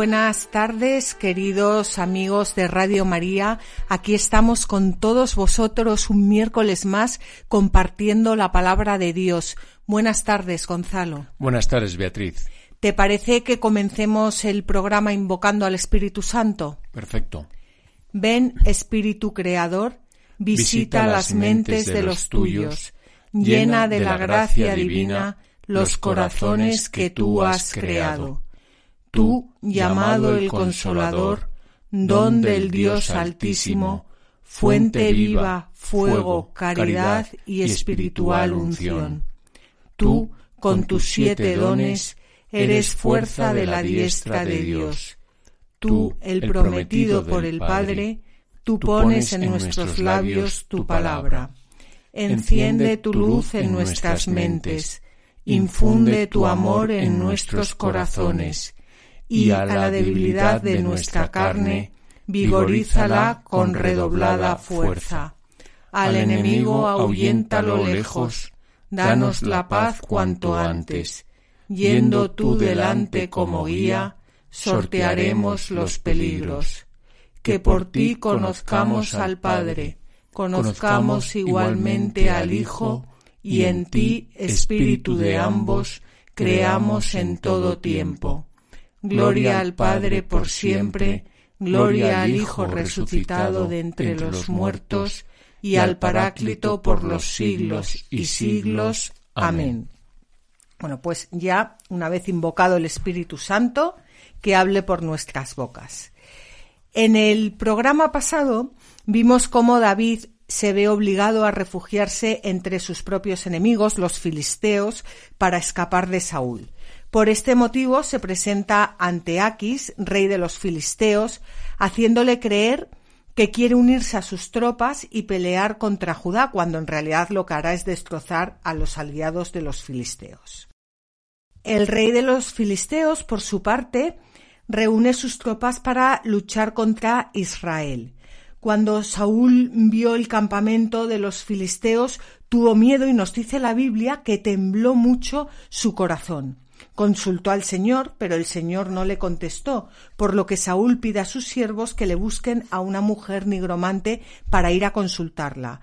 Buenas tardes, queridos amigos de Radio María. Aquí estamos con todos vosotros un miércoles más compartiendo la palabra de Dios. Buenas tardes, Gonzalo. Buenas tardes, Beatriz. ¿Te parece que comencemos el programa invocando al Espíritu Santo? Perfecto. Ven, Espíritu Creador, visita, las mentes de los tuyos, llena de la gracia divina los corazones que tú has creado tú, llamado el Consolador, don del Dios Altísimo, fuente viva, fuego, caridad y espiritual unción. Tú, con tus siete dones, eres fuerza de la diestra de Dios. Tú, el prometido por el Padre, tú pones en nuestros labios tu palabra. Enciende tu luz en nuestras mentes, infunde tu amor en nuestros corazones, y a la debilidad de nuestra carne, vigorízala con redoblada fuerza. Al enemigo ahuyéntalo lejos, danos la paz cuanto antes. Yendo tú delante como guía, sortearemos los peligros. Que por ti conozcamos al Padre, conozcamos igualmente al Hijo, y en ti, Espíritu de ambos, creamos en todo tiempo Gloria al Padre por siempre, gloria al Hijo resucitado de entre los muertos, y al Paráclito por los siglos y siglos. Amén. Bueno, pues ya, una vez invocado el Espíritu Santo, que hable por nuestras bocas. En el programa pasado vimos cómo David se ve obligado a refugiarse entre sus propios enemigos, los filisteos, para escapar de Saúl. Por este motivo se presenta ante Aquis, rey de los filisteos, haciéndole creer que quiere unirse a sus tropas y pelear contra Judá, cuando en realidad lo que hará es destrozar a los aliados de los filisteos. El rey de los filisteos, por su parte, reúne sus tropas para luchar contra Israel. Cuando Saúl vio el campamento de los filisteos, tuvo miedo y nos dice la Biblia que tembló mucho su corazón. Consultó al Señor, pero el Señor no le contestó, por lo que Saúl pide a sus siervos que le busquen a una mujer nigromante para ir a consultarla.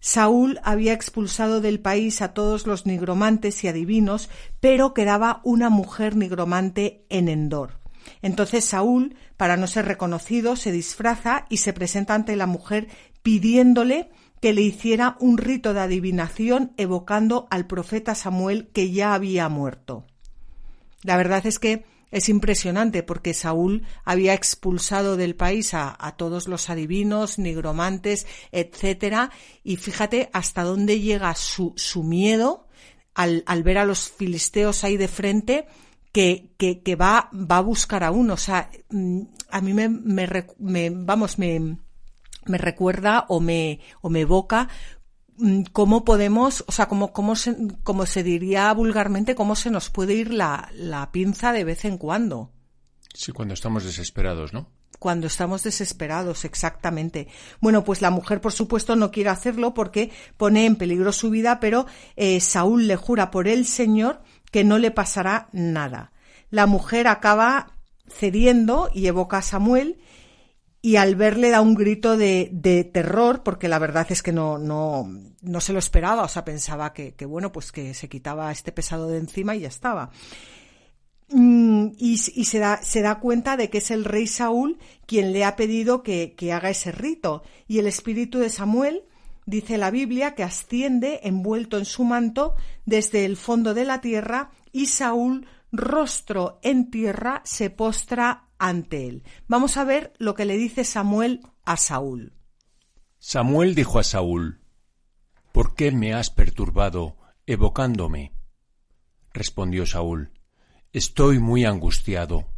Saúl había expulsado del país a todos los nigromantes y adivinos, pero quedaba una mujer nigromante en Endor. Entonces Saúl, para no ser reconocido, se disfraza y se presenta ante la mujer pidiéndole que le hiciera un rito de adivinación evocando al profeta Samuel que ya había muerto. La verdad es que es impresionante porque Saúl había expulsado del país a, todos los adivinos, nigromantes, etcétera, y fíjate hasta dónde llega su, su miedo al, ver a los filisteos ahí de frente que, va, va a buscar a uno. O sea, mm, a mí me, me, vamos, me, me recuerda o me, o me evoca cómo podemos, o sea, cómo, cómo, se, como se diría vulgarmente, cómo se nos puede ir la, la pinza de vez en cuando. Sí, cuando estamos desesperados, ¿no? Cuando estamos desesperados, exactamente. Bueno, pues la mujer, por supuesto, no quiere hacerlo porque pone en peligro su vida, pero eh, Saúl le jura por el Señor que no le pasará nada. La mujer acaba cediendo y evoca a Samuel y al verle da un grito de, de, terror, porque la verdad es que no, no, no se lo esperaba, o sea, pensaba que, que, bueno, pues que se quitaba este pesado de encima y ya estaba. Mm, y, y se, da, se da cuenta de que es el rey Saúl quien le ha pedido que, que haga ese rito. Y el espíritu de Samuel, dice la Biblia, que asciende envuelto en su manto desde el fondo de la tierra y Saúl, rostro en tierra, se postra ante él. Vamos a ver lo que le dice Samuel a Saúl. Samuel dijo a Saúl, ¿Por qué me has perturbado evocándome? Respondió Saúl, Estoy muy angustiado.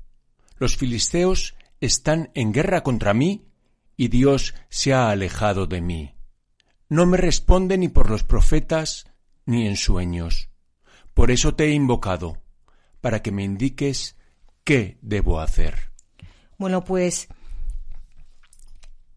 Los filisteos están en guerra contra mí y Dios se ha alejado de mí. no me responde ni por los profetas ni en sueños. Por eso te he invocado, para que me indiques qué debo hacer. Bueno, pues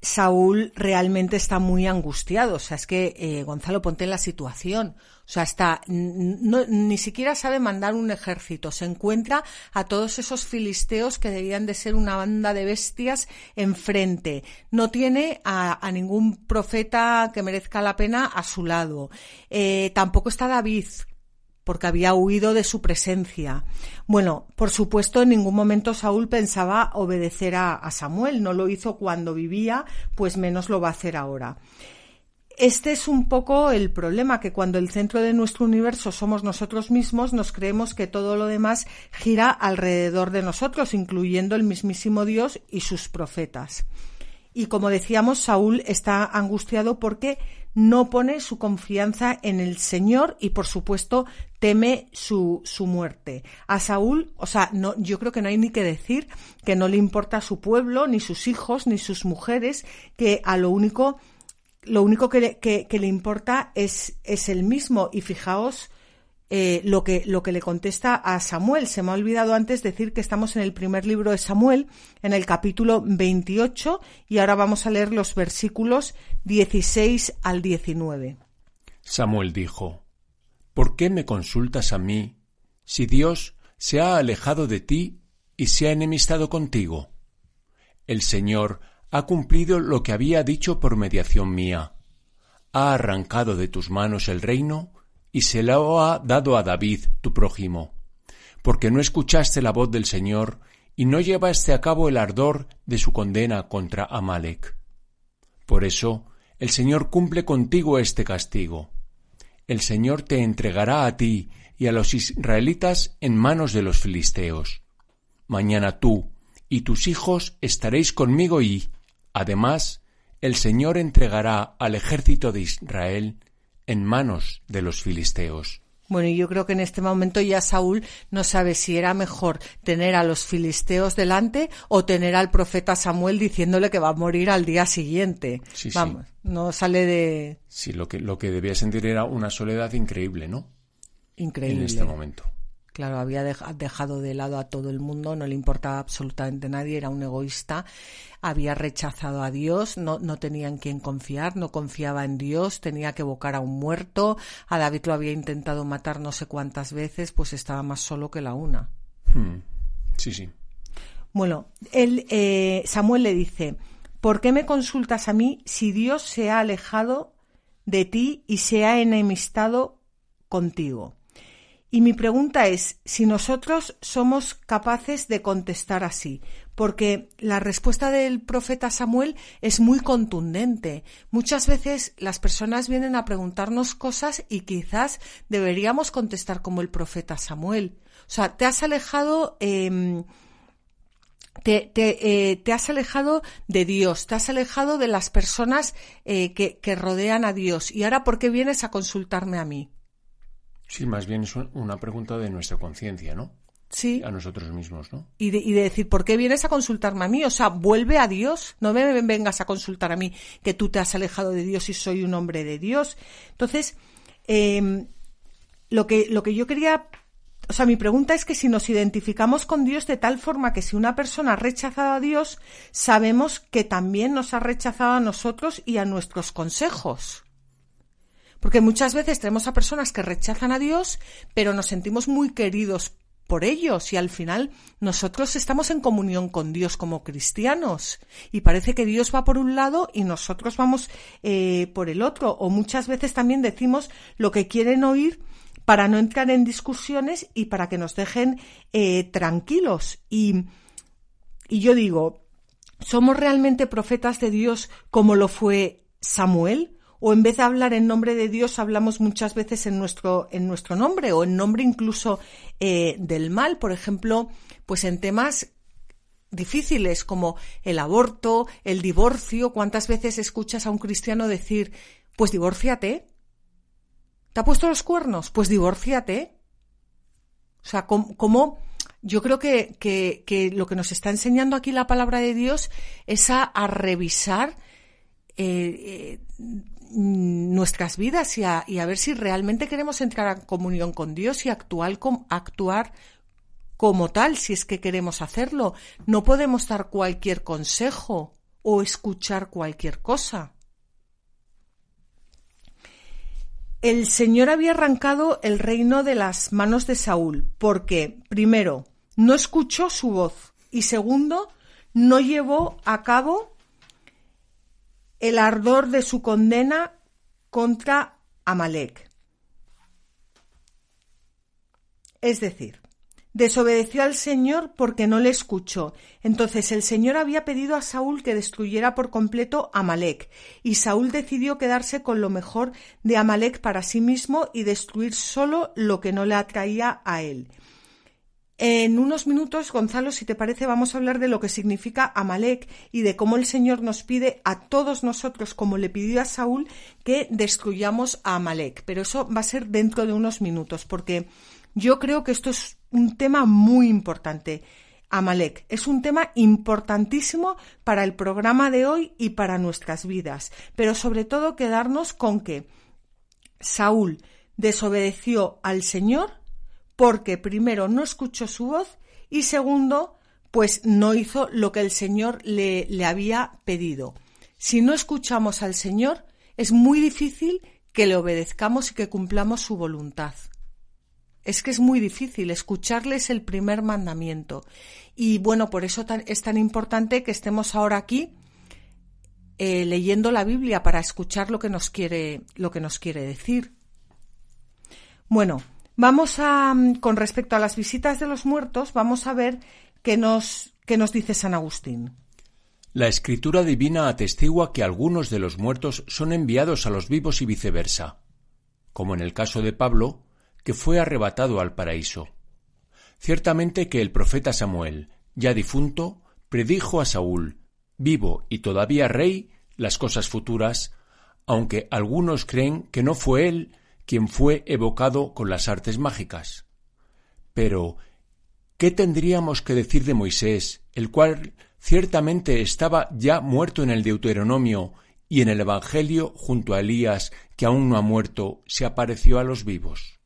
Saúl realmente está muy angustiado. O sea, es que eh, Gonzalo, ponte en la situación. O sea, está, ni siquiera sabe mandar un ejército. Se encuentra a todos esos filisteos que debían de ser una banda de bestias enfrente. No tiene a, ningún profeta que merezca la pena a su lado. Eh, tampoco está David, porque había huido de su presencia. Bueno, por supuesto, en ningún momento Saúl pensaba obedecer a, Samuel, no lo hizo cuando vivía, pues menos lo va a hacer ahora. Este es un poco el problema, que cuando el centro de nuestro universo somos nosotros mismos, nos creemos que todo lo demás gira alrededor de nosotros, incluyendo el mismísimo Dios y sus profetas. Y como decíamos, Saúl está angustiado porque no pone su confianza en el Señor y, por supuesto, teme su, su muerte. A Saúl, o sea, no, yo creo que no hay ni que decir que no le importa su pueblo, ni sus hijos, ni sus mujeres, que a lo único, lo único que le, que, que le importa es, es el mismo. Y fijaos eh, lo, que, lo que le contesta a Samuel. Se me ha olvidado antes decir que estamos en el primer libro de Samuel, en el capítulo 28, y ahora vamos a leer los versículos 16 al 19. Samuel dijo, ¿Por qué me consultas a mí si Dios se ha alejado de ti y se ha enemistado contigo? El Señor ha cumplido lo que había dicho por mediación mía. Ha arrancado de tus manos el reino y se lo ha dado a David, tu prójimo, porque no escuchaste la voz del Señor y no llevaste a cabo el ardor de su condena contra Amalek. Por eso, el Señor cumple contigo este castigo. El Señor te entregará a ti y a los israelitas en manos de los filisteos. Mañana tú y tus hijos estaréis conmigo y, además, el Señor entregará al ejército de Israel en manos de los filisteos. Bueno, yo creo que en este momento ya Saúl no sabe si era mejor tener a los filisteos delante o tener al profeta Samuel diciéndole que va a morir al día siguiente. Sí, Vamos, no sale de. Sí, lo que, lo que debía sentir era una soledad increíble, ¿no? Increíble. En este momento. Claro, había dejado de lado a todo el mundo, no le importaba absolutamente a nadie, era un egoísta, había rechazado a Dios, no, no tenía en quién confiar, no confiaba en Dios, tenía que evocar a un muerto, a David lo había intentado matar no sé cuántas veces, pues estaba más solo que la una. Hmm. Sí, sí. Bueno, él, eh, Samuel le dice, ¿por qué me consultas a mí si Dios se ha alejado de ti y se ha enemistado contigo? Y mi pregunta es si nosotros somos capaces de contestar así, porque la respuesta del profeta Samuel es muy contundente. Muchas veces las personas vienen a preguntarnos cosas y quizás deberíamos contestar como el profeta Samuel. O sea, te has alejado. Em, te, eh, te, has alejado de Dios, te has alejado de las personas eh, que rodean a Dios. ¿Y ahora por qué vienes a consultarme a mí? Sí, más bien es una pregunta de nuestra conciencia, ¿no? Sí. A nosotros mismos, ¿no? Y de, y de, decir, ¿por qué vienes a consultarme a mí? O sea, vuelve a Dios. No me vengas a consultar a mí que tú te has alejado de Dios y soy un hombre de Dios. Entonces, eh, lo, que, lo que yo quería. O sea, mi pregunta es que si nos identificamos con Dios de tal forma que si una persona ha rechazado a Dios, sabemos que también nos ha rechazado a nosotros y a nuestros consejos. Porque muchas veces tenemos a personas que rechazan a Dios, pero nos sentimos muy queridos por ellos y al final nosotros estamos en comunión con Dios como cristianos. Y parece que Dios va por un lado y nosotros vamos eh, por el otro. O muchas veces también decimos lo que quieren oír para no entrar en discusiones y para que nos dejen eh, tranquilos. Y, y yo digo ¿somos realmente profetas de Dios como lo fue Samuel? O en vez de hablar en nombre de Dios hablamos muchas veces en nuestro, en nuestro nombre o en nombre incluso eh, del mal, por ejemplo, pues en temas difíciles como el aborto, el divorcio, ¿cuántas veces escuchas a un cristiano decir, pues divórciate? ¿Te ha puesto los cuernos? Pues divórciate. O sea, como, yo creo que, que, lo que nos está enseñando aquí la palabra de Dios es a, revisar eh, eh, nuestras vidas y a, ver si realmente queremos entrar en comunión con Dios y actuar, actuar como tal, si es que queremos hacerlo. No podemos dar cualquier consejo o escuchar cualquier cosa. El Señor había arrancado el reino de las manos de Saúl, porque, primero, no escuchó su voz y segundo, no llevó a cabo el ardor de su condena contra Amalek. Es decir, desobedeció al Señor porque no le escuchó. Entonces el Señor había pedido a Saúl que destruyera por completo Amalek, y Saúl decidió quedarse con lo mejor de Amalek para sí mismo y destruir solo lo que no le atraía a él. En unos minutos, Gonzalo, si te parece, vamos a hablar de lo que significa Amalek y de cómo el Señor nos pide a todos nosotros, como le pidió a Saúl, que destruyamos a Amalek. Pero eso va a ser dentro de unos minutos, porque yo creo que esto es un tema muy importante. Amalek es un tema importantísimo para el programa de hoy y para nuestras vidas, pero sobre todo quedarnos con que Saúl desobedeció al Señor porque primero no escuchó su voz y segundo, pues no hizo lo que el Señor le, le había pedido. Si no escuchamos al Señor, es muy difícil que le obedezcamos y que cumplamos su voluntad. Es que es muy difícil, escucharles el primer mandamiento. Y bueno, por eso es tan importante que estemos ahora aquí eh, leyendo la Biblia para escuchar lo que nos quiere, lo que nos quiere decir. Bueno, Vamos a, mm, con respecto a las visitas de los muertos, vamos a ver qué nos, qué nos dice San Agustín. La escritura divina atestigua que algunos de los muertos son enviados a los vivos y viceversa, como en el caso de Pablo, que fue arrebatado al paraíso. Ciertamente que el profeta Samuel, ya difunto, predijo a Saúl, vivo y todavía rey, las cosas futuras, aunque algunos creen que no fue él, quien fue evocado con las artes mágicas. Pero, ¿qué tendríamos que decir de Moisés, el cual ciertamente estaba ya muerto en el Deuteronomio y en el Evangelio junto a Elías, que aún no ha muerto, se apareció a los vivos?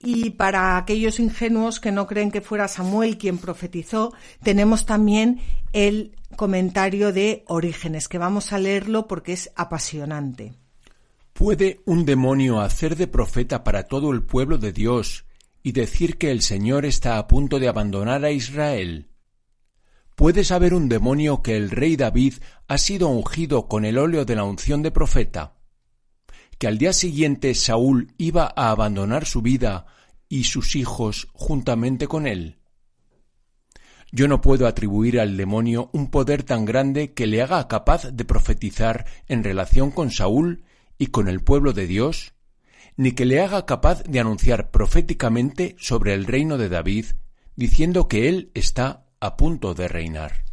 Y para aquellos ingenuos que no creen que fuera Samuel quien profetizó, tenemos también el comentario de Orígenes, que vamos a leerlo porque es apasionante. ¿Puede un demonio hacer de profeta para todo el pueblo de Dios y decir que el Señor está a punto de abandonar a Israel? ¿Puede saber un demonio que el rey David ha sido ungido con el óleo de la unción de profeta? ¿Que al día siguiente Saúl iba a abandonar su vida y sus hijos juntamente con él? Yo no puedo atribuir al demonio un poder tan grande que le haga capaz de profetizar en relación con Saúl y con el pueblo de Dios, ni que le haga capaz de anunciar proféticamente sobre el reino de David, diciendo que él está a punto de reinar.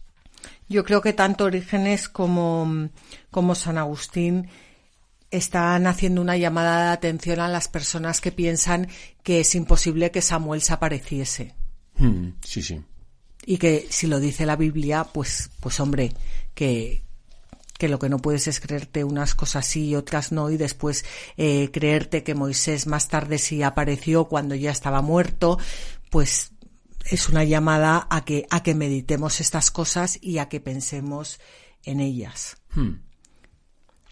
Yo creo que tanto Orígenes como, como San Agustín están haciendo una llamada de atención a las personas que piensan que es imposible que Samuel se apareciese. Hmm, sí, sí. Y que si lo dice la Biblia, pues, pues hombre, que, que lo que no puedes es creerte unas cosas sí y otras no y después eh, creerte que Moisés más tarde sí apareció cuando ya estaba muerto, pues es una llamada a que, a que meditemos estas cosas y a que pensemos en ellas. Hmm.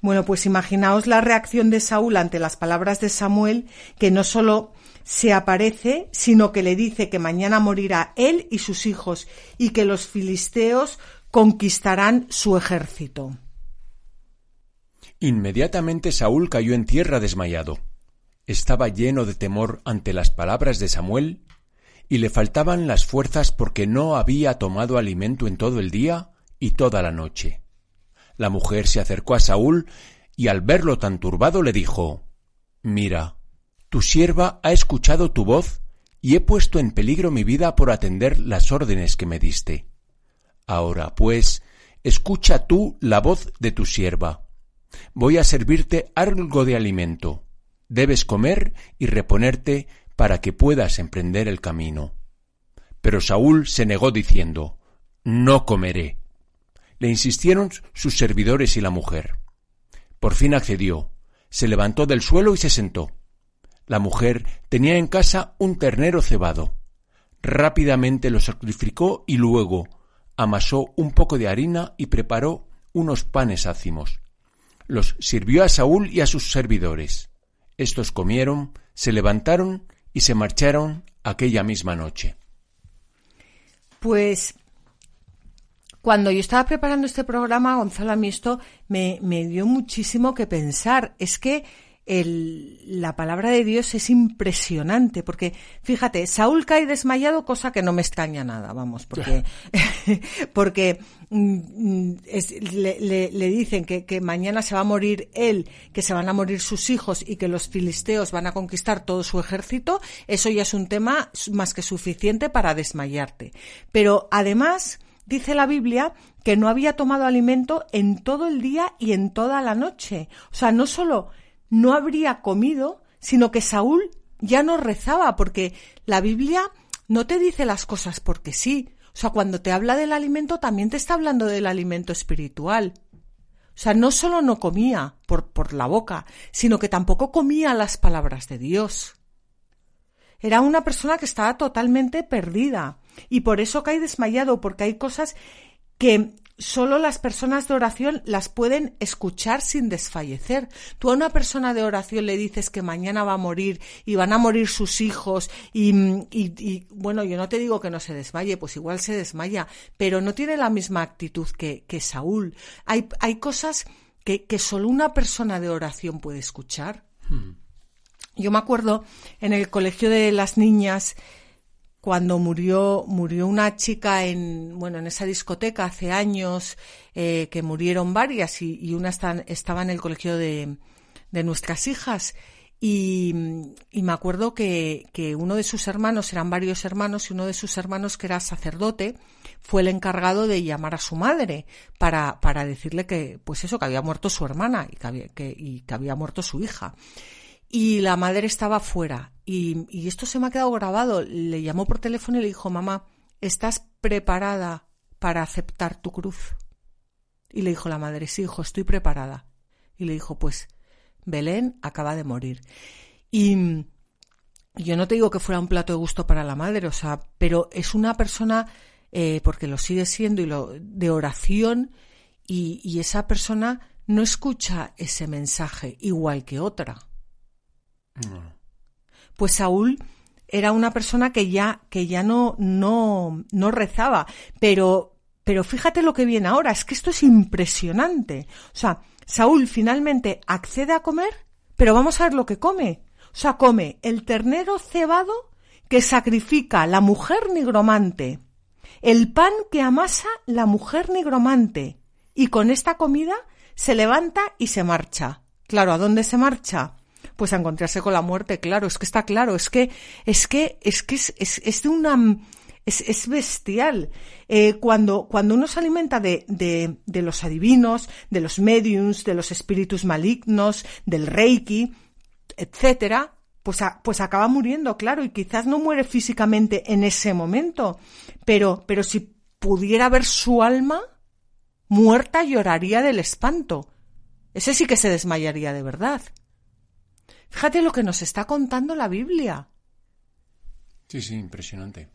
Bueno, pues imaginaos la reacción de Saúl ante las palabras de Samuel, que no solo se aparece, sino que le dice que mañana morirá él y sus hijos y que los filisteos conquistarán su ejército. Inmediatamente Saúl cayó en tierra desmayado. Estaba lleno de temor ante las palabras de Samuel, y le faltaban las fuerzas porque no había tomado alimento en todo el día y toda la noche. La mujer se acercó a Saúl y al verlo tan turbado le dijo Mira, tu sierva ha escuchado tu voz y he puesto en peligro mi vida por atender las órdenes que me diste. Ahora, pues, escucha tú la voz de tu sierva voy a servirte algo de alimento. Debes comer y reponerte para que puedas emprender el camino. Pero Saúl se negó diciendo, No comeré. Le insistieron sus servidores y la mujer. Por fin accedió. se levantó del suelo y se sentó. La mujer tenía en casa un ternero cebado. Rápidamente lo sacrificó y luego amasó un poco de harina y preparó unos panes ácimos. Los sirvió a Saúl y a sus servidores. Estos comieron, se levantaron y se marcharon aquella misma noche. Pues cuando yo estaba preparando este programa, Gonzalo, a mí esto me, me dio muchísimo que pensar. Es que el, la palabra de Dios es impresionante, porque fíjate, Saúl cae desmayado, cosa que no me extraña nada, vamos, porque, porque mm, le, le, dicen que, que, mañana se va a morir él, que se van a morir sus hijos y que los filisteos van a conquistar todo su ejército, eso ya es un tema más que suficiente para desmayarte. Pero además, dice la Biblia que no había tomado alimento en todo el día y en toda la noche. O sea, no solo no habría comido, sino que Saúl ya no rezaba, porque la Biblia no te dice las cosas porque sí. O sea, cuando te habla del alimento, también te está hablando del alimento espiritual. O sea, no solo no comía por, por la boca, sino que tampoco comía las palabras de Dios. Era una persona que estaba totalmente perdida y por eso cae desmayado, porque hay cosas que solo las personas de oración las pueden escuchar sin desfallecer. Tú a una persona de oración le dices que mañana va a morir y van a morir sus hijos y, y, bueno, yo no te digo que no se desmaye, pues igual se desmaya, pero no tiene la misma actitud que, que Saúl. Hay, hay cosas que, que solo una persona de oración puede escuchar. Hmm. Yo me acuerdo en el colegio de las niñas, cuando murió, murió una chica en, bueno, en esa discoteca hace años, eh, que murieron varias y, una estaba en el colegio de, de nuestras hijas. Y, y me acuerdo que, que, uno de sus hermanos, eran varios hermanos, y uno de sus hermanos, que era sacerdote, fue el encargado de llamar a su madre para, para decirle que, pues eso, que había muerto su hermana y que había, que, y que había muerto su hija y la madre estaba fuera. Y, y, esto se me ha quedado grabado. Le llamó por teléfono y le dijo, mamá, ¿estás preparada para aceptar tu cruz? Y le dijo la madre, sí, hijo, estoy preparada. Y le dijo, pues, Belén acaba de morir. Y yo no te digo que fuera un plato de gusto para la madre, o sea, pero es una persona, eh, porque lo sigue siendo, y lo, de oración, y, y esa persona no escucha ese mensaje igual que otra. Pues Saúl era una persona que ya, que ya no, no, no rezaba, pero, pero fíjate lo que viene ahora, es que esto es impresionante. O sea, Saúl finalmente accede a comer, pero vamos a ver lo que come. O sea, come el ternero cebado que sacrifica la mujer nigromante, el pan que amasa la mujer nigromante, y con esta comida se levanta y se marcha. Claro, ¿a dónde se marcha? Pues a encontrarse con la muerte, claro, es que está claro, es que, es que, es que es, es, de una, es, es bestial. Eh, cuando, cuando uno se alimenta de, de, de los adivinos, de los mediums, de los espíritus malignos, del reiki, etcétera, pues, pues acaba muriendo, claro, y quizás no muere físicamente en ese momento, pero, pero si pudiera ver su alma, muerta lloraría del espanto. Ese sí que se desmayaría de verdad. Fíjate lo que nos está contando la Biblia. Sí, sí, impresionante.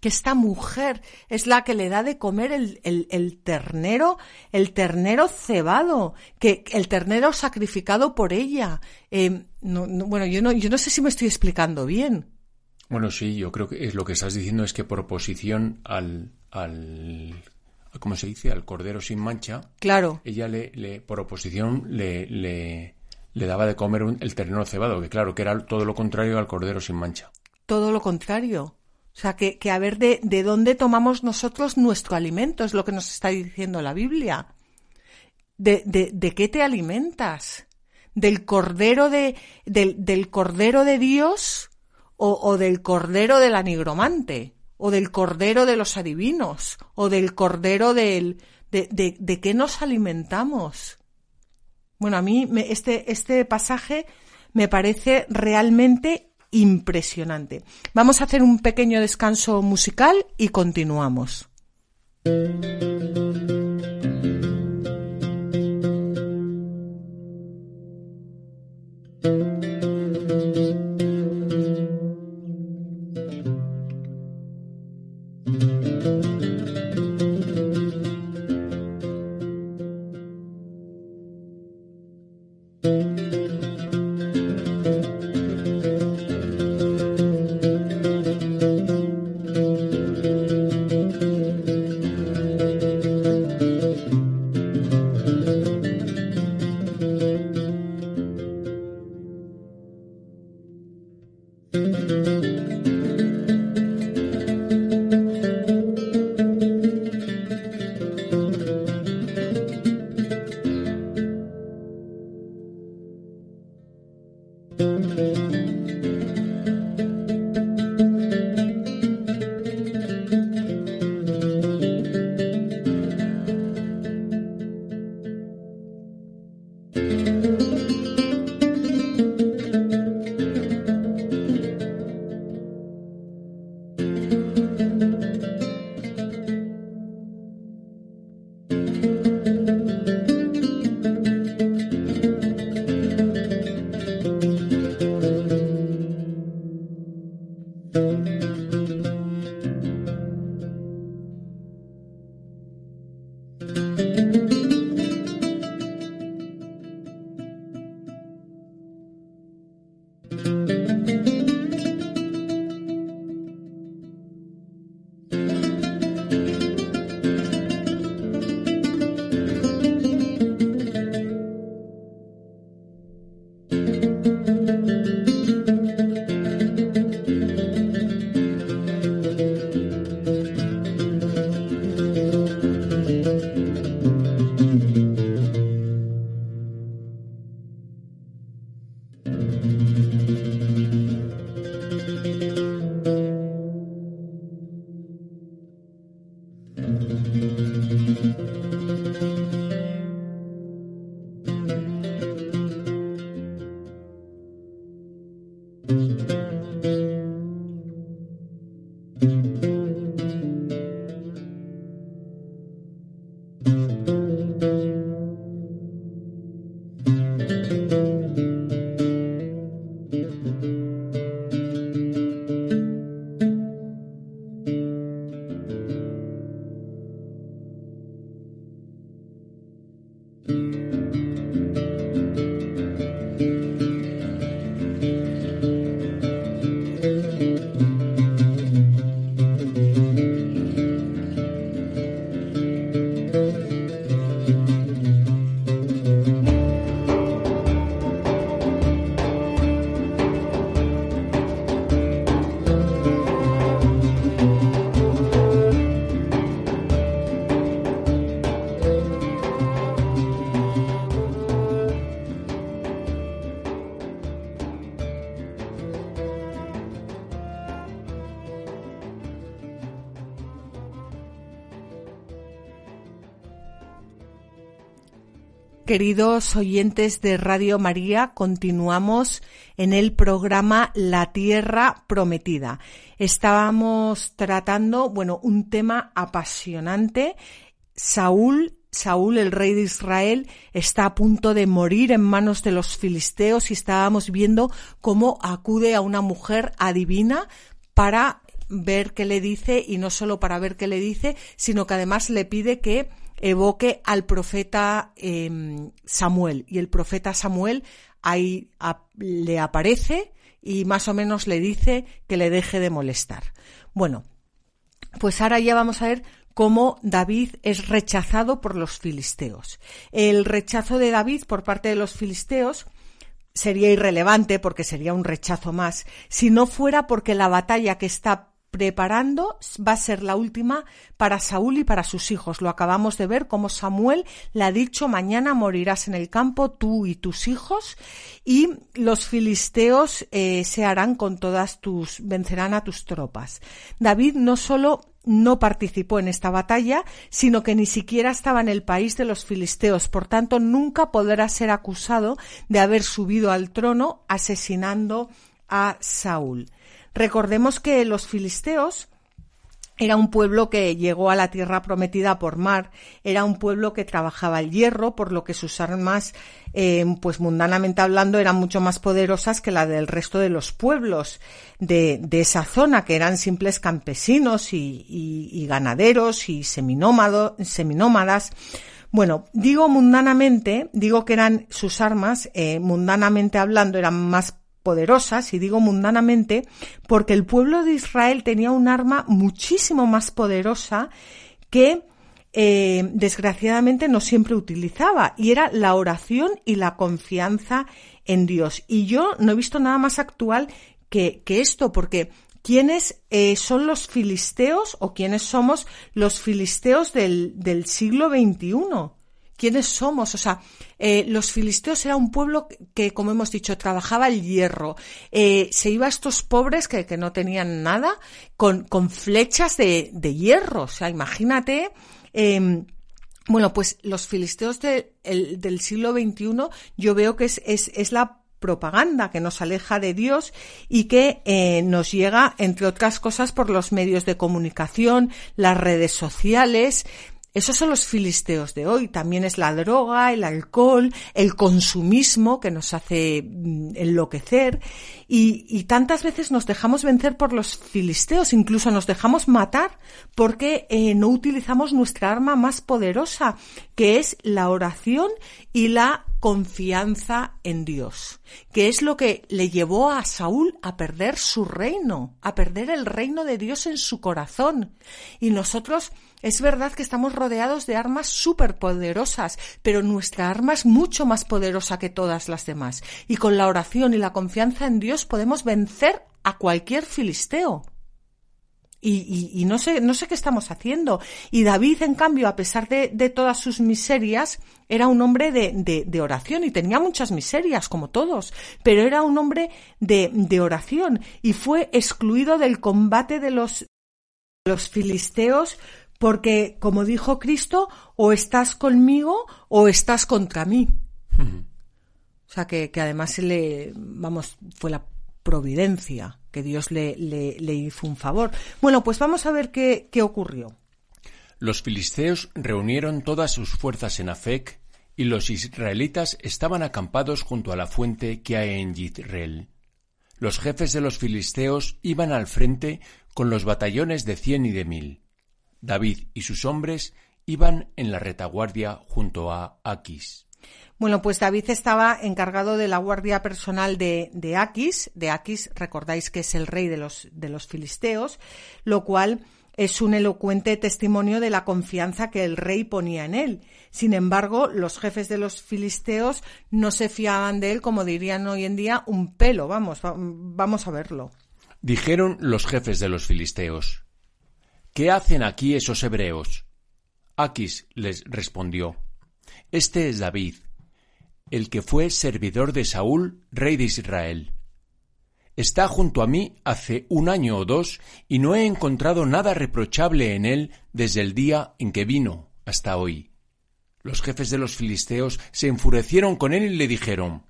Que esta mujer es la que le da de comer el, el, ternero, el ternero cebado, que el ternero sacrificado por ella. Eh, bueno, yo no, yo no sé si me estoy explicando bien. Bueno, sí, yo creo que es lo que estás diciendo es que por oposición al, al ¿cómo se dice? al cordero sin mancha. Claro. Ella le, le por oposición le, le, le daba de comer el ternero cebado, que claro, que era todo lo contrario al cordero sin mancha. Todo lo contrario. O sea, que, que a ver de, de dónde tomamos nosotros nuestro alimento, es lo que nos está diciendo la Biblia. ¿De, de, de qué te alimentas? ¿Del cordero de, del, del cordero de Dios o, o del cordero del anigromante? ¿O del cordero de los adivinos? ¿O del cordero del... de, de, de qué nos alimentamos? Bueno, a mí este, este pasaje me parece realmente impresionante. Vamos a hacer un pequeño descanso musical y continuamos. Queridos oyentes de Radio María, continuamos en el programa La Tierra Prometida. Estábamos tratando, bueno, un tema apasionante. Saúl, Saúl, el rey de Israel, está a punto de morir en manos de los filisteos y estábamos viendo cómo acude a una mujer adivina para ver qué le dice y no solo para ver qué le dice, sino que además le pide que evoque al profeta em, Samuel. Y el profeta Samuel ahí le aparece y más o menos le dice que le deje de molestar. Bueno, pues ahora ya vamos a ver cómo David es rechazado por los filisteos. El rechazo de David por parte de los filisteos sería irrelevante porque sería un rechazo más, si no fuera porque la batalla que está preparando va a ser la última para Saúl y para sus hijos. Lo acabamos de ver como Samuel le ha dicho mañana morirás en el campo tú y tus hijos y los filisteos eh, se harán con todas tus vencerán a tus tropas. David no solo no participó en esta batalla, sino que ni siquiera estaba en el país de los filisteos, por tanto nunca podrá ser acusado de haber subido al trono asesinando a Saúl. Recordemos que los filisteos era un pueblo que llegó a la tierra prometida por mar, era un pueblo que trabajaba el hierro, por lo que sus armas, eh, pues mundanamente hablando, eran mucho más poderosas que la del resto de los pueblos de, esa zona, que eran simples campesinos y, ganaderos y seminómadas. Bueno, digo mundanamente, digo que eran sus armas, eh, mundanamente hablando, eran más poderosas, y digo mundanamente, porque el pueblo de Israel tenía un arma muchísimo más poderosa que eh, desgraciadamente no siempre utilizaba, y era la oración y la confianza en Dios. Y yo no he visto nada más actual que, esto, porque ¿quiénes eh, son los filisteos o quiénes somos los filisteos del, del siglo XXI? Quiénes somos. O sea, eh, los filisteos era un pueblo que, como hemos dicho, trabajaba el hierro. Eh, se iba a estos pobres que, no tenían nada con, con flechas de, de, hierro. O sea, imagínate. Eh, bueno, pues los filisteos de, el, del siglo XXI yo veo que es, es, es la propaganda que nos aleja de Dios y que eh, nos llega, entre otras cosas, por los medios de comunicación, las redes sociales, esos son los filisteos de hoy. También es la droga, el alcohol, el consumismo que nos hace mm, enloquecer. Y, tantas veces nos dejamos vencer por los filisteos, incluso nos dejamos matar porque eh, no utilizamos nuestra arma más poderosa, que es la oración y la confianza en Dios, que es lo que le llevó a Saúl a perder su reino, a perder el reino de Dios en su corazón. Y nosotros es verdad que estamos rodeados de armas superpoderosas, pero nuestra arma es mucho más poderosa que todas las demás. Y con la oración y la confianza en Dios podemos vencer a cualquier filisteo. Y, no sé, no sé qué estamos haciendo. Y David, en cambio, a pesar de, todas sus miserias, era un hombre de, de, oración y tenía muchas miserias, como todos, pero era un hombre de, de oración y fue excluido del combate de los, los filisteos porque, como dijo Cristo, o estás conmigo o estás contra mí. O sea, que, además le, vamos, fue la providencia, que Dios le, hizo un favor. Bueno, pues vamos a ver qué, qué ocurrió. Los filisteos reunieron todas sus fuerzas en Afec y los israelitas estaban acampados junto a la fuente que hay en Yisrael. Los jefes de los filisteos iban al frente con los batallones de cien y de mil. David y sus hombres iban en la retaguardia junto a Aquis. Bueno, pues David estaba encargado de la guardia personal de, de Aquis. De Aquis, recordáis que es el rey de los, de los filisteos, lo cual es un elocuente testimonio de la confianza que el rey ponía en él. Sin embargo, los jefes de los filisteos no se fiaban de él, como dirían hoy en día, un pelo. Vamos, vamos a verlo. Dijeron los jefes de los filisteos, ¿Qué hacen aquí esos hebreos? Aquis les respondió, Este es David, el que fue servidor de Saúl, rey de Israel. Está junto a mí hace un año o dos y no he encontrado nada reprochable en él desde el día en que vino hasta hoy. Los jefes de los filisteos se enfurecieron con él y le dijeron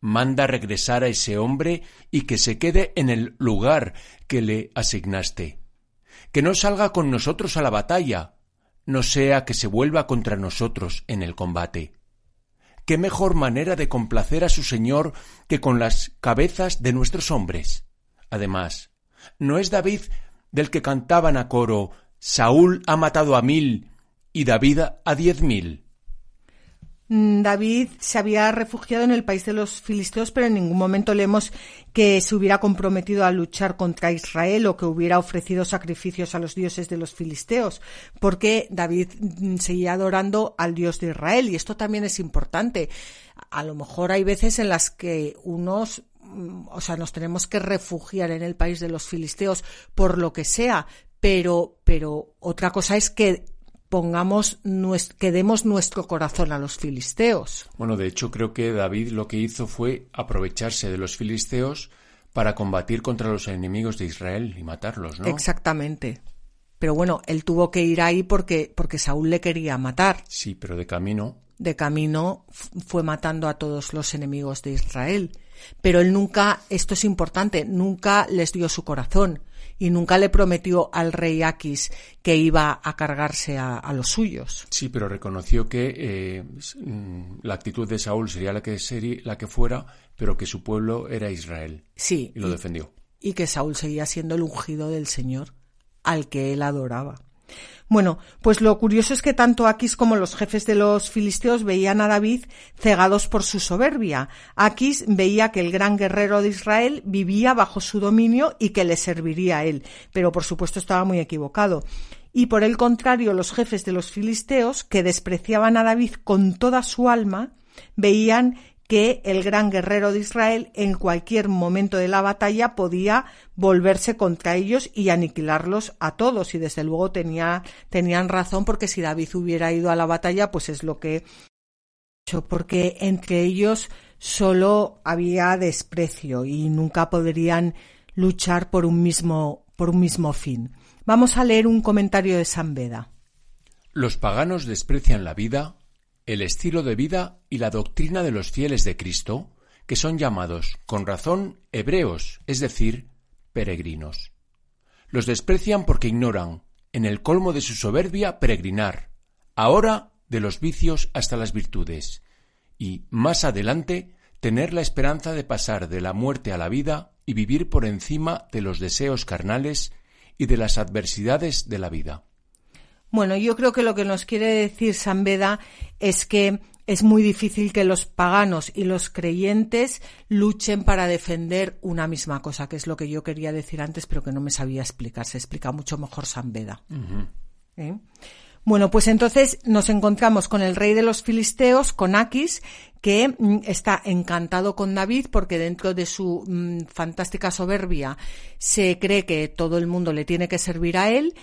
Manda regresar a ese hombre y que se quede en el lugar que le asignaste que no salga con nosotros a la batalla, no sea que se vuelva contra nosotros en el combate. ¿Qué mejor manera de complacer a su Señor que con las cabezas de nuestros hombres? Además, ¿no es David del que cantaban a coro Saúl ha matado a mil y David a diez mil? Mm, David se había refugiado en el país de los filisteos, pero en ningún momento leemos que se hubiera comprometido a luchar contra Israel o que hubiera ofrecido sacrificios a los dioses de los filisteos, porque David mm, seguía adorando al Dios de Israel. Y esto también es importante. A lo mejor hay veces en las que unos mm, o sea, nos tenemos que refugiar en el país de los filisteos por lo que sea, pero, pero otra cosa es que pongamos que demos nuestro corazón a los filisteos. Bueno, de hecho creo que David lo que hizo fue aprovecharse de los filisteos para combatir contra los enemigos de Israel y matarlos, ¿no? Exactamente. Pero bueno, él tuvo que ir ahí porque, porque Saúl le quería matar. Sí, pero de camino. De camino fue matando a todos los enemigos de Israel. Pero él nunca, esto es importante, nunca les dio su corazón y nunca le prometió al rey Aquis que iba a cargarse a, los suyos. Sí, pero reconoció que eh, mm, la actitud de Saúl sería la que, sería, la que fuera, pero que su pueblo era Israel. Sí. Y lo defendió. Y que Saúl seguía siendo el ungido del Señor, al que él adoraba. Bueno, pues lo curioso es que tanto Aquis como los jefes de los filisteos veían a David cegados por su soberbia. Aquis veía que el gran guerrero de Israel vivía bajo su dominio y que le serviría a él, pero por supuesto estaba muy equivocado. Y por el contrario, los jefes de los filisteos, que despreciaban a David con toda su alma, veían que el gran guerrero de Israel en cualquier momento de la batalla podía volverse contra ellos y aniquilarlos a todos. Y desde luego tenía, tenían razón porque si David hubiera ido a la batalla, pues es lo que porque entre ellos solo había desprecio y nunca podrían luchar por un mismo, por un mismo fin. Vamos a leer un comentario de San Beda. Los paganos desprecian la vida, el estilo de vida y la doctrina de los fieles de Cristo, que son llamados, con razón, hebreos, es decir, peregrinos. Los desprecian porque ignoran, en el colmo de su soberbia, peregrinar, ahora de los vicios hasta las virtudes, y, más adelante, tener la esperanza de pasar de la muerte a la vida y vivir por encima de los deseos carnales y de las adversidades de la vida. Bueno, yo creo que lo que nos quiere decir San Beda es que es muy difícil que los paganos y los creyentes luchen para defender una misma cosa, que es lo que yo quería decir antes, pero que no me sabía explicar. Se explica mucho mejor San Beda. ¿Eh? Bueno, pues entonces nos encontramos con el rey de los filisteos, con Aquis, que mm, está encantado con David porque dentro de su mm, fantástica soberbia se cree que todo el mundo le tiene que servir a él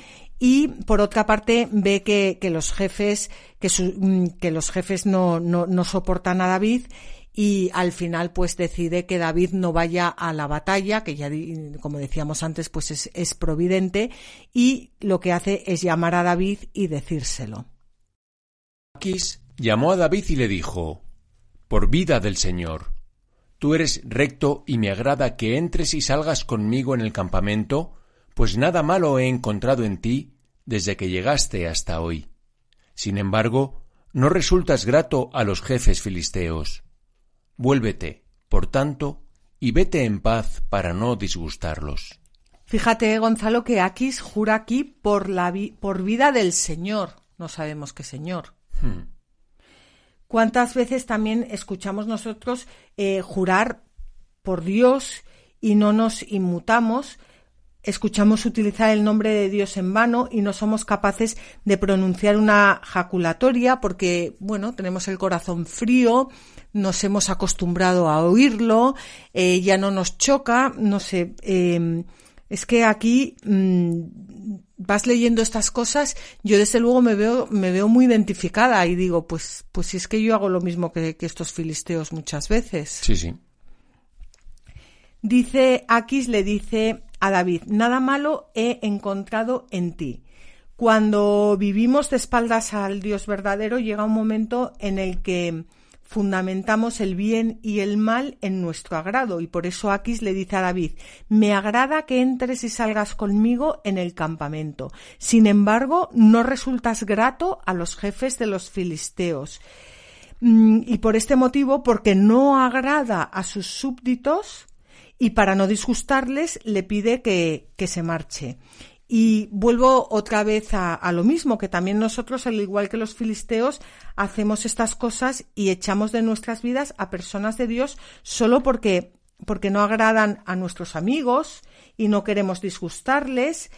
y por otra parte ve que, los jefes que, mm, que los jefes no, no, no soportan a David y al final pues decide que David no vaya a la batalla, que ya como decíamos antes pues es, es providente y lo que hace es llamar a David y decírselo. Aquis llamó a David y le dijo, Por vida del Señor, tú eres recto y me agrada que entres y salgas conmigo en el campamento, pues nada malo he encontrado en ti desde que llegaste hasta hoy. Sin embargo, no resultas grato a los jefes filisteos Vuélvete, por tanto, y vete en paz para no disgustarlos. Fíjate, Gonzalo, que Aquis jura aquí por, la por vida del Señor. No sabemos qué Señor. Hmm. ¿Cuántas veces también escuchamos nosotros eh, jurar por Dios y no nos inmutamos? Escuchamos utilizar el nombre de Dios en vano y no somos capaces de pronunciar una jaculatoria porque, bueno, tenemos el corazón frío, nos hemos acostumbrado a oírlo, eh, ya no nos choca, no sé. Em, es que aquí mm, vas leyendo estas cosas, yo desde luego me veo, me veo muy identificada y digo, pues, pues si es que yo hago lo mismo que, que estos filisteos muchas veces. Sí, sí. Dice, Aquis le dice a David, nada malo he encontrado en ti. Cuando vivimos de espaldas al Dios verdadero, llega un momento en el que fundamentamos el bien y el mal en nuestro agrado y por eso Aquis le dice a David, me agrada que entres y salgas conmigo en el campamento. Sin embargo, no resultas grato a los jefes de los filisteos. Mm, y por este motivo, porque no agrada a sus súbditos y para no disgustarles le pide que, que se marche. Y vuelvo otra vez a, lo mismo, que también nosotros, al igual que los filisteos, hacemos estas cosas y echamos de nuestras vidas a personas de Dios solo porque, porque no agradan a nuestros amigos y no queremos disgustarles,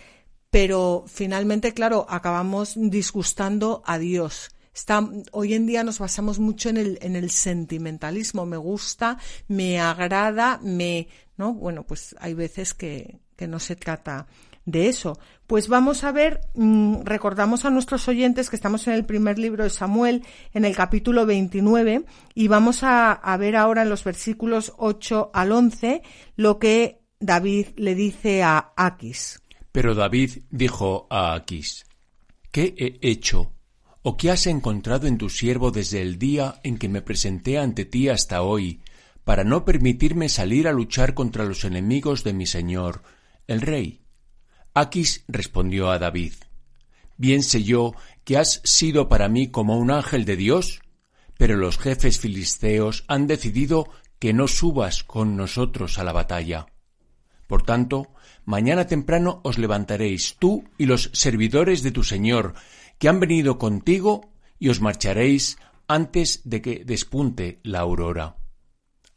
pero finalmente, claro, acabamos disgustando a Dios. Está, hoy en día nos basamos mucho en el, en el sentimentalismo. Me gusta, me agrada, me, ¿no? Bueno, pues hay veces que, no se trata de eso. Pues vamos a ver, mm, recordamos a nuestros oyentes que estamos en el primer libro de Samuel, en el capítulo 29, y vamos a, ver ahora en los versículos 8 al 11 lo que David le dice a Aquis. Pero David dijo a Aquis, ¿qué he hecho? ¿O qué has encontrado en tu siervo desde el día en que me presenté ante ti hasta hoy, para no permitirme salir a luchar contra los enemigos de mi señor, el rey? Aquis respondió a David, Bien sé yo que has sido para mí como un ángel de Dios, pero los jefes filisteos han decidido que no subas con nosotros a la batalla. Por tanto, mañana temprano os levantaréis tú y los servidores de tu Señor, que han venido contigo, y os marcharéis antes de que despunte la aurora.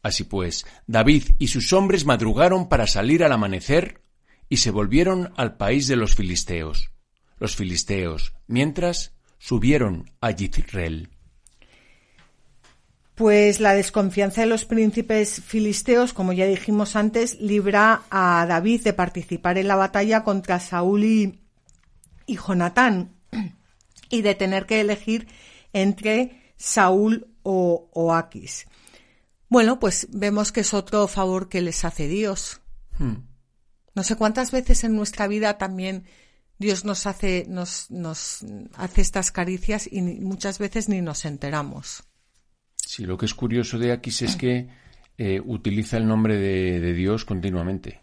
Así pues, David y sus hombres madrugaron para salir al amanecer y se volvieron al país de los filisteos. Los filisteos, mientras, subieron a Yithrel. Pues la desconfianza de los príncipes filisteos, como ya dijimos antes, libra a David de participar en la batalla contra Saúl y, Jonatán y de tener que elegir entre Saúl o, o Aquis. Bueno, pues vemos que es otro favor que les hace Dios. Hmm. No sé cuántas veces en nuestra vida también Dios nos hace, nos, nos hace estas caricias y muchas veces ni nos enteramos. Sí, lo que es curioso de Aquis es que eh, utiliza el nombre de, Dios continuamente.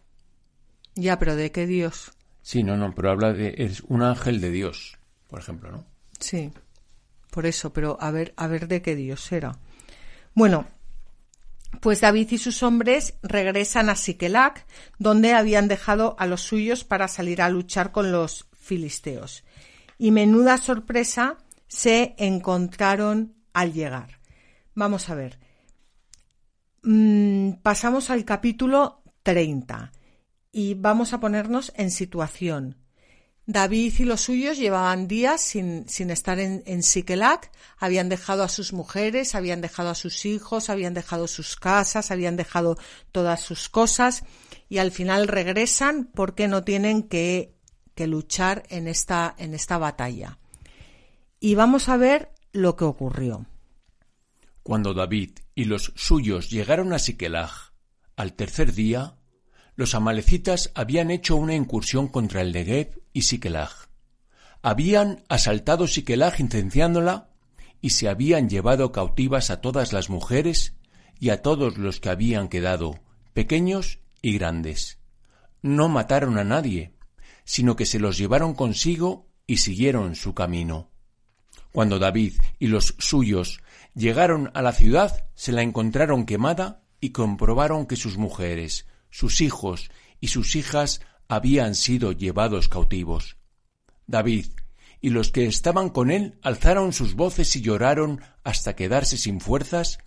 Ya, pero ¿de qué Dios? Sí, no, no, pero habla de es un ángel de Dios, por ejemplo, ¿no? Sí, por eso, pero a ver, a ver de qué Dios era. Bueno, pues David y sus hombres regresan a Siquelac, donde habían dejado a los suyos para salir a luchar con los filisteos. Y menuda sorpresa se encontraron al llegar. Vamos a ver. Mm, pasamos al capítulo 30 y vamos a ponernos en situación. David y los suyos llevaban días sin, sin estar en, en habían dejado a sus mujeres, habían dejado a sus hijos, habían dejado sus casas, habían dejado todas sus cosas y al final regresan porque no tienen que, que luchar en esta, en esta batalla. Y vamos a ver lo que ocurrió. Cuando David y los suyos llegaron a Siquelag, al tercer día, los amalecitas habían hecho una incursión contra el Negev y Siquelag. Habían asaltado Siquelag incendiándola y se habían llevado cautivas a todas las mujeres y a todos los que habían quedado, pequeños y grandes. No mataron a nadie, sino que se los llevaron consigo y siguieron su camino. Cuando David y los suyos llegaron a la ciudad, se la encontraron quemada y comprobaron que sus mujeres, sus hijos y sus hijas habían sido llevados cautivos. David y los que estaban con él alzaron sus voces y lloraron hasta quedarse sin fuerzas,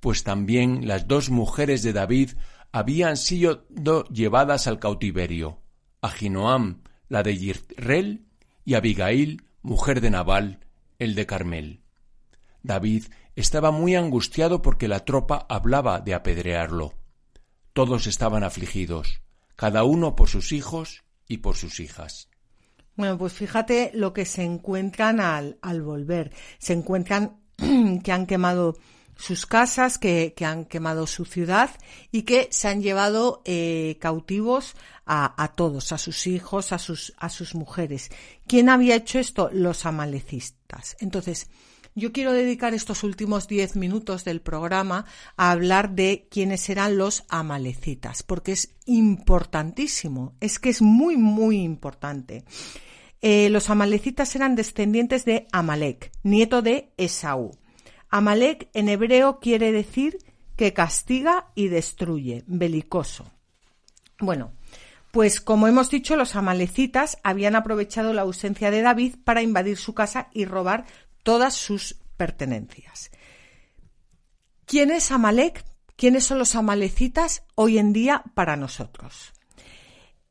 pues también las dos mujeres de David habían sido llevadas al cautiverio, Ahinoam, la de Yirrel, y Abigail, mujer de Nabal, el de Carmel. David estaba muy angustiado porque la tropa hablaba de apedrearlo. Todos estaban afligidos, cada uno por sus hijos y por sus hijas. Bueno, pues fíjate lo que se encuentran al, volver. Se encuentran que han quemado sus casas, que, han quemado su ciudad y que se han llevado eh, cautivos a, a, todos, a sus hijos, a sus, a sus mujeres. ¿Quién había hecho esto? Los amalecistas. Entonces, yo quiero dedicar estos últimos diez minutos del programa a hablar de quiénes eran los amalecitas, porque es importantísimo, es que es muy, muy importante. Eh, los amalecitas eran descendientes de Amalek, nieto de Esaú. Amalek en hebreo quiere decir que castiga y destruye, belicoso. Bueno, pues como hemos dicho, los amalecitas habían aprovechado la ausencia de David para invadir su casa y robar todas sus pertenencias. ¿Quién es Amalek? ¿Quiénes son los amalecitas hoy en día para nosotros?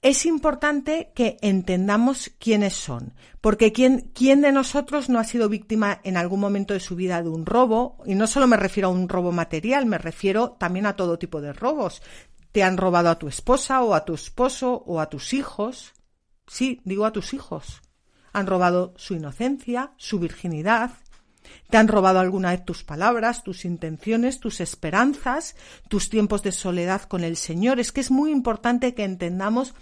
es importante que entendamos quiénes son, porque ¿quién, quién de nosotros no ha sido víctima en algún momento de su vida de un robo, y no solo me refiero a un robo material, me refiero también a todo tipo de robos. Te han robado a tu esposa o a tu esposo o a tus hijos. Sí, digo a tus hijos. Han robado su inocencia, su virginidad, te han robado alguna vez tus palabras, tus intenciones, tus esperanzas, tus tiempos de soledad con el Señor. Es que es muy importante que entendamos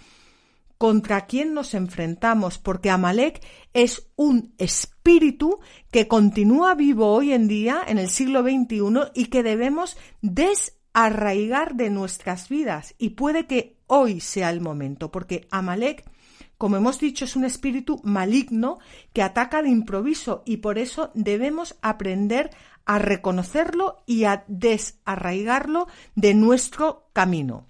contra quién nos enfrentamos, porque Amalek es un espíritu que continúa vivo hoy en día, en el siglo XXI, y que debemos desarraigar de nuestras vidas. Y puede que hoy sea el momento, porque Amalek como hemos dicho, es un espíritu maligno que ataca de improviso y por eso debemos aprender a reconocerlo y a desarraigarlo de nuestro camino.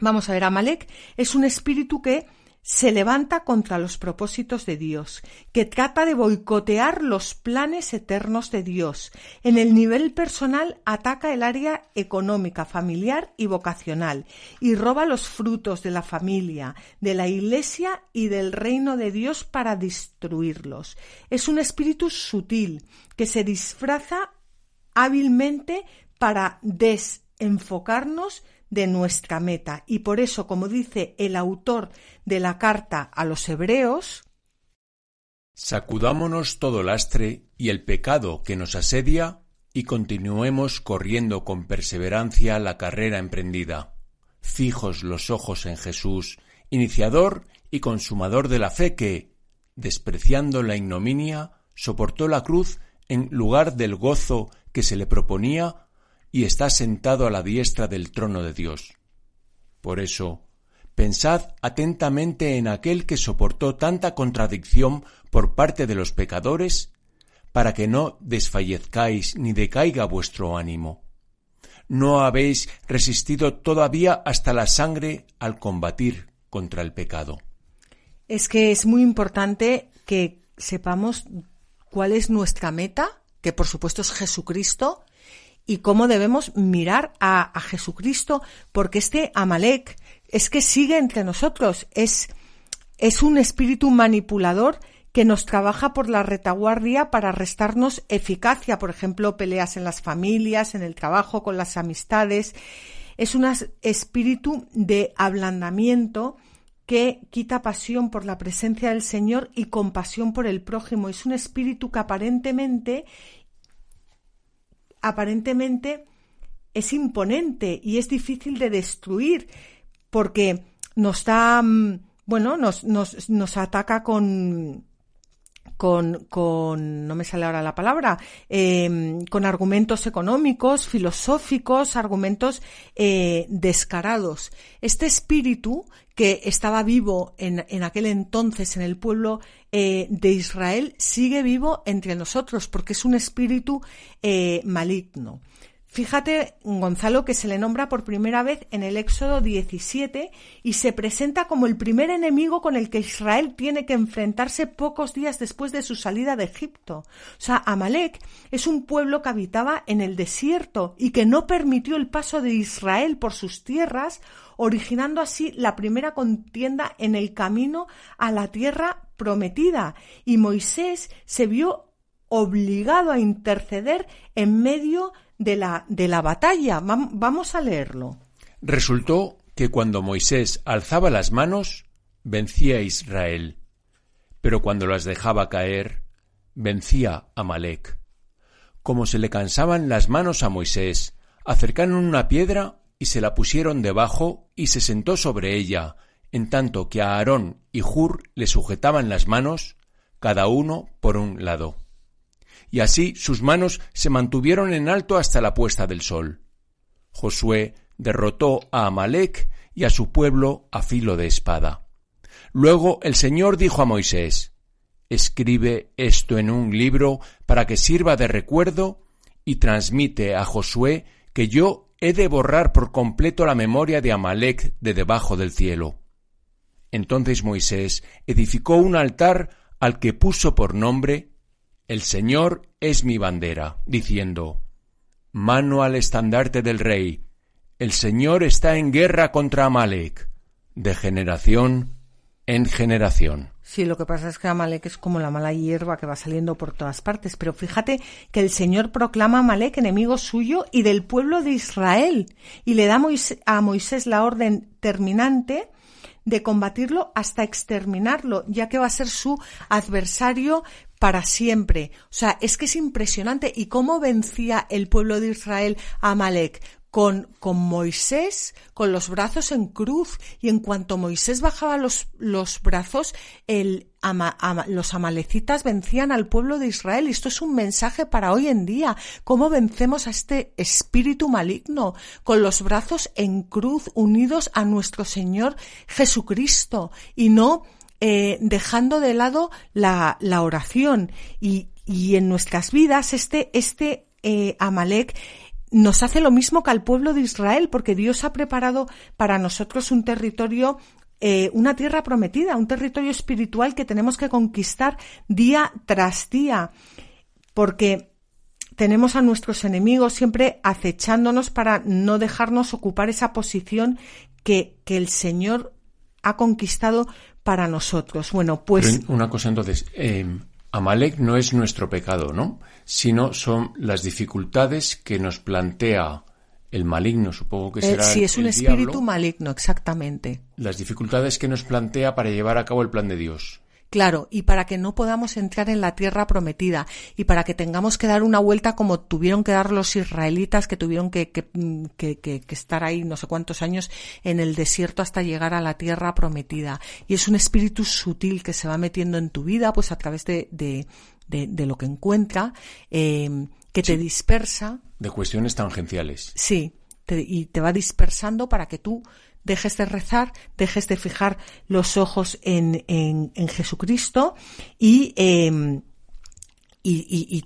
Vamos a ver, Amalek es un espíritu que se levanta contra los propósitos de Dios, que trata de boicotear los planes eternos de Dios. En el nivel personal ataca el área económica, familiar y vocacional, y roba los frutos de la familia, de la Iglesia y del reino de Dios para destruirlos. Es un espíritu sutil que se disfraza hábilmente para desenfocarnos de nuestra meta. Y por eso, como dice el autor de la carta a los hebreos, Sacudámonos todo lastre y el pecado que nos asedia y continuemos corriendo con perseverancia la carrera emprendida, fijos los ojos en Jesús, iniciador y consumador de la fe que, despreciando la ignominia, soportó la cruz en lugar del gozo que se le proponía y está sentado a la diestra del trono de Dios. Por eso, pensad atentamente en aquel que soportó tanta contradicción por parte de los pecadores, para que no desfallezcáis ni decaiga vuestro ánimo. No habéis resistido todavía hasta la sangre al combatir contra el pecado. Es que es muy importante que sepamos cuál es nuestra meta, que por supuesto es Jesucristo, y cómo debemos mirar a, Jesucristo, porque este Amalek es que sigue entre nosotros, es, es un espíritu manipulador que nos trabaja por la retaguardia para restarnos eficacia, por ejemplo, peleas en las familias, en el trabajo, con las amistades. Es un espíritu de ablandamiento que quita pasión por la presencia del Señor y compasión por el prójimo. Es un espíritu que aparentemente, aparentemente es imponente y es difícil de destruir porque nos da, mm, bueno, nos, nos, nos ataca con, con, con, no me sale ahora la palabra, eh, con argumentos económicos, filosóficos, argumentos eh, descarados. Este espíritu que estaba vivo en, en aquel entonces en el pueblo eh, de Israel sigue vivo entre nosotros porque es un espíritu eh, maligno. Fíjate, Gonzalo, que se le nombra por primera vez en el Éxodo 17 y se presenta como el primer enemigo con el que Israel tiene que enfrentarse pocos días después de su salida de Egipto. O sea, Amalek es un pueblo que habitaba en el desierto y que no permitió el paso de Israel por sus tierras, originando así la primera contienda en el camino a la tierra prometida. Y Moisés se vio obligado a interceder en medio de la, de la batalla. Vamos a leerlo. Resultó que cuando Moisés alzaba las manos, vencía a Israel, pero cuando las dejaba caer, vencía a Malek. Como se le cansaban las manos a Moisés, acercaron una piedra y se la pusieron debajo y se sentó sobre ella, en tanto que a Aarón y Hur le sujetaban las manos, cada uno por un lado y así sus manos se mantuvieron en alto hasta la puesta del sol. Josué derrotó a Amalek y a su pueblo a filo de espada. Luego el Señor dijo a Moisés Escribe esto en un libro para que sirva de recuerdo y transmite a Josué que yo he de borrar por completo la memoria de Amalek de debajo del cielo. Entonces Moisés edificó un altar al que puso por nombre el Señor es mi bandera, diciendo, Mano al estandarte del rey, el Señor está en guerra contra Amalek, de generación en generación. Sí, lo que pasa es que Amalek es como la mala hierba que va saliendo por todas partes, pero fíjate que el Señor proclama a Amalek enemigo suyo y del pueblo de Israel, y le da a Moisés la orden terminante de combatirlo hasta exterminarlo, ya que va a ser su adversario para siempre. O sea, es que es impresionante. ¿Y cómo vencía el pueblo de Israel a Amalek? Con, con, Moisés, con los brazos en cruz, y en cuanto Moisés bajaba los, los brazos, el, los amalecitas vencían al pueblo de Israel. Y esto es un mensaje para hoy en día. ¿Cómo vencemos a este espíritu maligno? Con los brazos en cruz, unidos a nuestro Señor Jesucristo, y no eh, dejando de lado la, la oración. Y, y, en nuestras vidas este, este eh, Amalek nos hace lo mismo que al pueblo de Israel, porque Dios ha preparado para nosotros un territorio eh, una tierra prometida, un territorio espiritual que tenemos que conquistar día tras día, porque tenemos a nuestros enemigos siempre acechándonos para no dejarnos ocupar esa posición que, que el Señor ha conquistado para nosotros. Bueno, pues. una cosa entonces, eh, Amalek no es nuestro pecado, ¿no? Sino son las dificultades que nos plantea el maligno, supongo que eh, será. sí, es un espíritu maligno, exactamente. Las dificultades que nos plantea para llevar a cabo el plan de Dios. Claro, y para que no podamos entrar en la tierra prometida y para que tengamos que dar una vuelta como tuvieron que dar los israelitas que tuvieron que, que, que, estar ahí no sé cuántos años en el desierto hasta llegar a la tierra prometida. Y es un espíritu sutil que se va metiendo en tu vida pues a través de, de, de, lo que encuentra, eh, que te dispersa. De cuestiones tangenciales. Sí, y te va dispersando para que tú dejes de rezar, dejes de fijar los ojos en, en, Jesucristo y, y,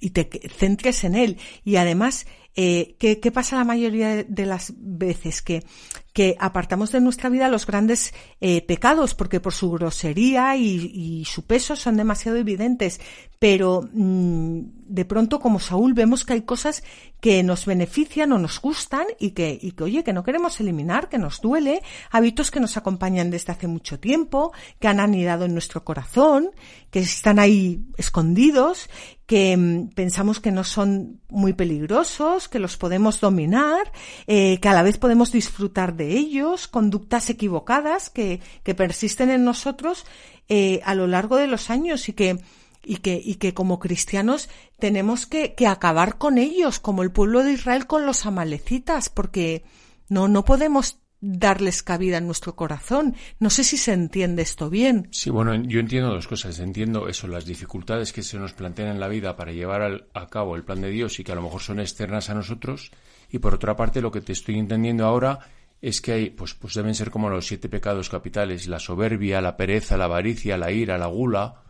y, te centres en Él. Y además, eh, ¿qué, ¿qué, pasa la mayoría de las veces? Que que apartamos de nuestra vida los grandes eh, pecados, porque por su grosería y, su peso son demasiado evidentes. Pero mm, de pronto, como Saúl, vemos que hay cosas que nos benefician o nos gustan y que, oye, que no queremos eliminar, que nos duele, hábitos que nos acompañan desde hace mucho tiempo, que han anidado en nuestro corazón, que están ahí escondidos, que mm, pensamos que no son muy peligrosos, que los podemos dominar, eh, que a la vez podemos disfrutar de ellos, conductas equivocadas que, que persisten en nosotros eh, a lo largo de los años y que, y que, y que como cristianos tenemos que, que acabar con ellos, como el pueblo de Israel con los amalecitas, porque no, no podemos darles cabida en nuestro corazón. No sé si se entiende esto bien. Sí, bueno, yo entiendo dos cosas. Entiendo eso, las dificultades que se nos plantean en la vida para llevar a cabo el plan de Dios y que a lo mejor son externas a nosotros. Y por otra parte, lo que te estoy entendiendo ahora es que hay, pues, pues deben ser como los siete pecados capitales, la soberbia, la pereza, la avaricia, la ira, la gula,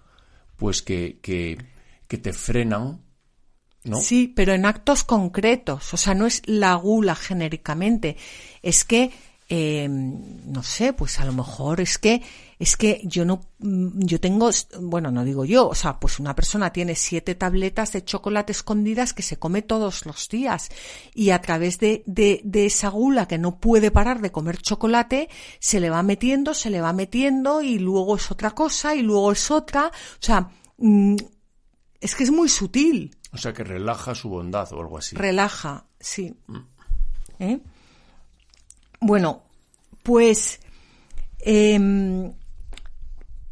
pues que, que, que te frenan, ¿no? Sí, pero en actos concretos, o sea, no es la gula genéricamente, es que eh, no sé, pues a lo mejor es que es que yo no, mm, yo tengo, bueno, no digo yo, o sea, pues una persona tiene siete tabletas de chocolate escondidas que se come todos los días y a través de, de, de esa gula que no puede parar de comer chocolate, se le va metiendo, se le va metiendo y luego es otra cosa y luego es otra, o sea, mm, es que es muy sutil. O sea, que relaja su bondad o algo así. Relaja, sí. Mm. ¿Eh? Bueno, pues em,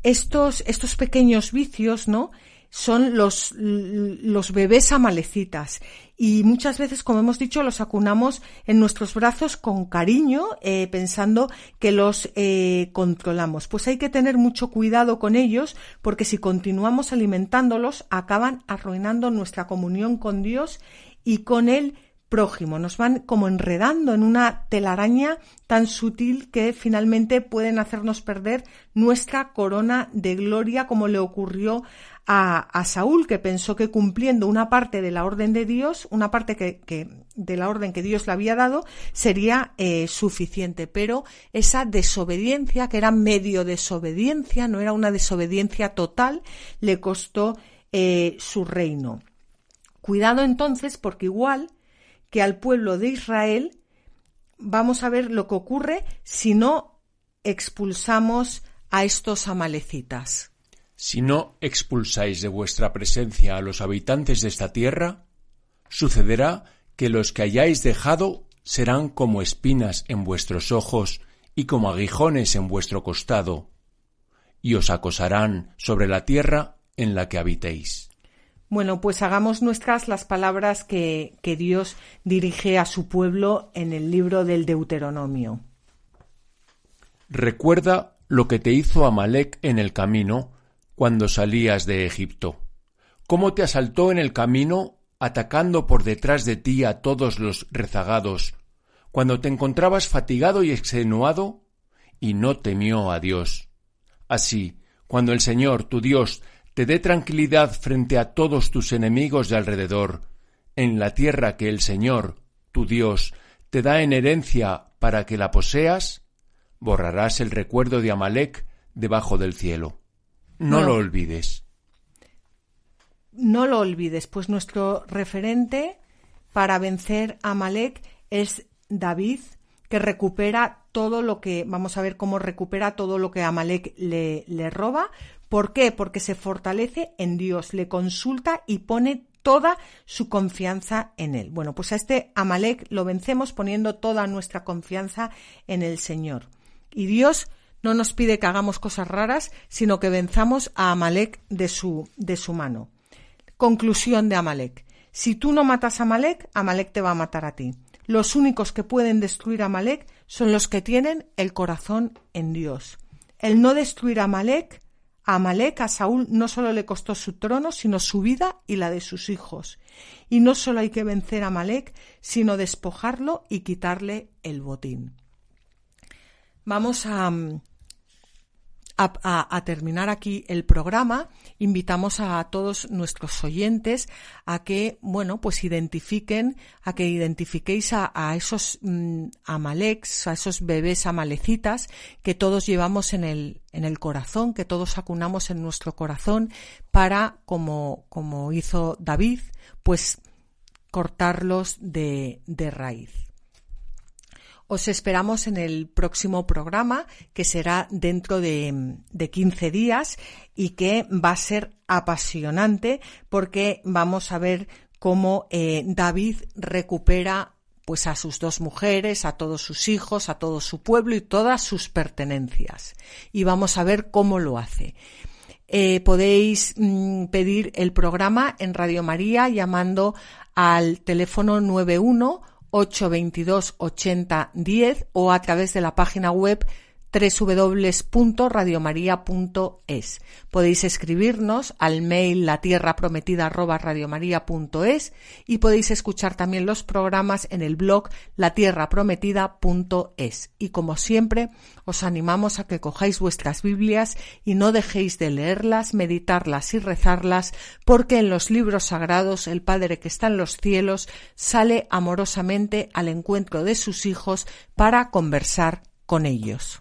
estos, estos pequeños vicios, ¿no? Son los, los bebés amalecitas y muchas veces, como hemos dicho, los acunamos en nuestros brazos con cariño, eh, pensando que los eh, controlamos. Pues hay que tener mucho cuidado con ellos, porque si continuamos alimentándolos, acaban arruinando nuestra comunión con Dios y con Él prójimo, nos van como enredando en una telaraña tan sutil que finalmente pueden hacernos perder nuestra corona de gloria como le ocurrió a, Saúl, que pensó que cumpliendo una parte de la orden de Dios, una parte que, de la orden que Dios le había dado, sería eh, suficiente. Pero esa desobediencia, que era medio desobediencia, no era una desobediencia total, le costó eh, su reino. Cuidado entonces, porque igual que al pueblo de Israel, vamos a ver lo que ocurre si no expulsamos a estos amalecitas. Si no expulsáis de vuestra presencia a los habitantes de esta tierra, sucederá que los que hayáis dejado serán como espinas en vuestros ojos y como aguijones en vuestro costado, y os acosarán sobre la tierra en la que habitéis. Bueno, pues hagamos nuestras las palabras que, que Dios dirige a su pueblo en el libro del Deuteronomio. Recuerda lo que te hizo Amalek en el camino cuando salías de Egipto, cómo te asaltó en el camino atacando por detrás de ti a todos los rezagados, cuando te encontrabas fatigado y extenuado, y no temió a Dios. Así, cuando el Señor, tu Dios, te dé tranquilidad frente a todos tus enemigos de alrededor, en la tierra que el Señor, tu Dios, te da en herencia para que la poseas, borrarás el recuerdo de Amalek debajo del cielo. No, lo olvides. No lo olvides, pues nuestro referente para vencer a Amalek es David, que recupera todo lo que, vamos a ver cómo recupera todo lo que Amalek le, le roba. ¿Por qué? Porque se fortalece en Dios, le consulta y pone toda su confianza en él. Bueno, pues a este Amalek lo vencemos poniendo toda nuestra confianza en el Señor. Y Dios no nos pide que hagamos cosas raras, sino que venzamos a Amalek de su, de su mano. Conclusión de Amalek. Si tú no matas a Amalek, Amalek te va a matar a ti. Los únicos que pueden destruir a Amalek son los que tienen el corazón en Dios. El no destruir a Amalek, a Amalek, a Saúl, no solo le costó su trono, sino su vida y la de sus hijos. Y no solo hay que vencer a Amalek, sino despojarlo y quitarle el botín. Vamos a, a, terminar aquí el programa, invitamos a todos nuestros oyentes a que, bueno, pues identifiquen, a que identifiquéis a, esos mm, amaleks, a esos bebés amalecitas que todos llevamos en el, en el corazón, que todos acunamos en nuestro corazón para, como, como hizo David, pues cortarlos de, de raíz. Os esperamos en el próximo programa, que será dentro de, de 15 días y que va a ser apasionante porque vamos a ver cómo eh, David recupera pues a sus dos mujeres, a todos sus hijos, a todo su pueblo y todas sus pertenencias. Y vamos a ver cómo lo hace. Eh, podéis mm, pedir el programa en Radio María llamando al teléfono 91 822 80 10 o a través de la página web www.radiomaria.es. Podéis escribirnos al mail la tierra prometida y podéis escuchar también los programas en el blog latierraprometida.es. Y como siempre, os animamos a que cojáis vuestras Biblias y no dejéis de leerlas, meditarlas y rezarlas, porque en los libros sagrados el Padre que está en los cielos sale amorosamente al encuentro de sus hijos para conversar con ellos.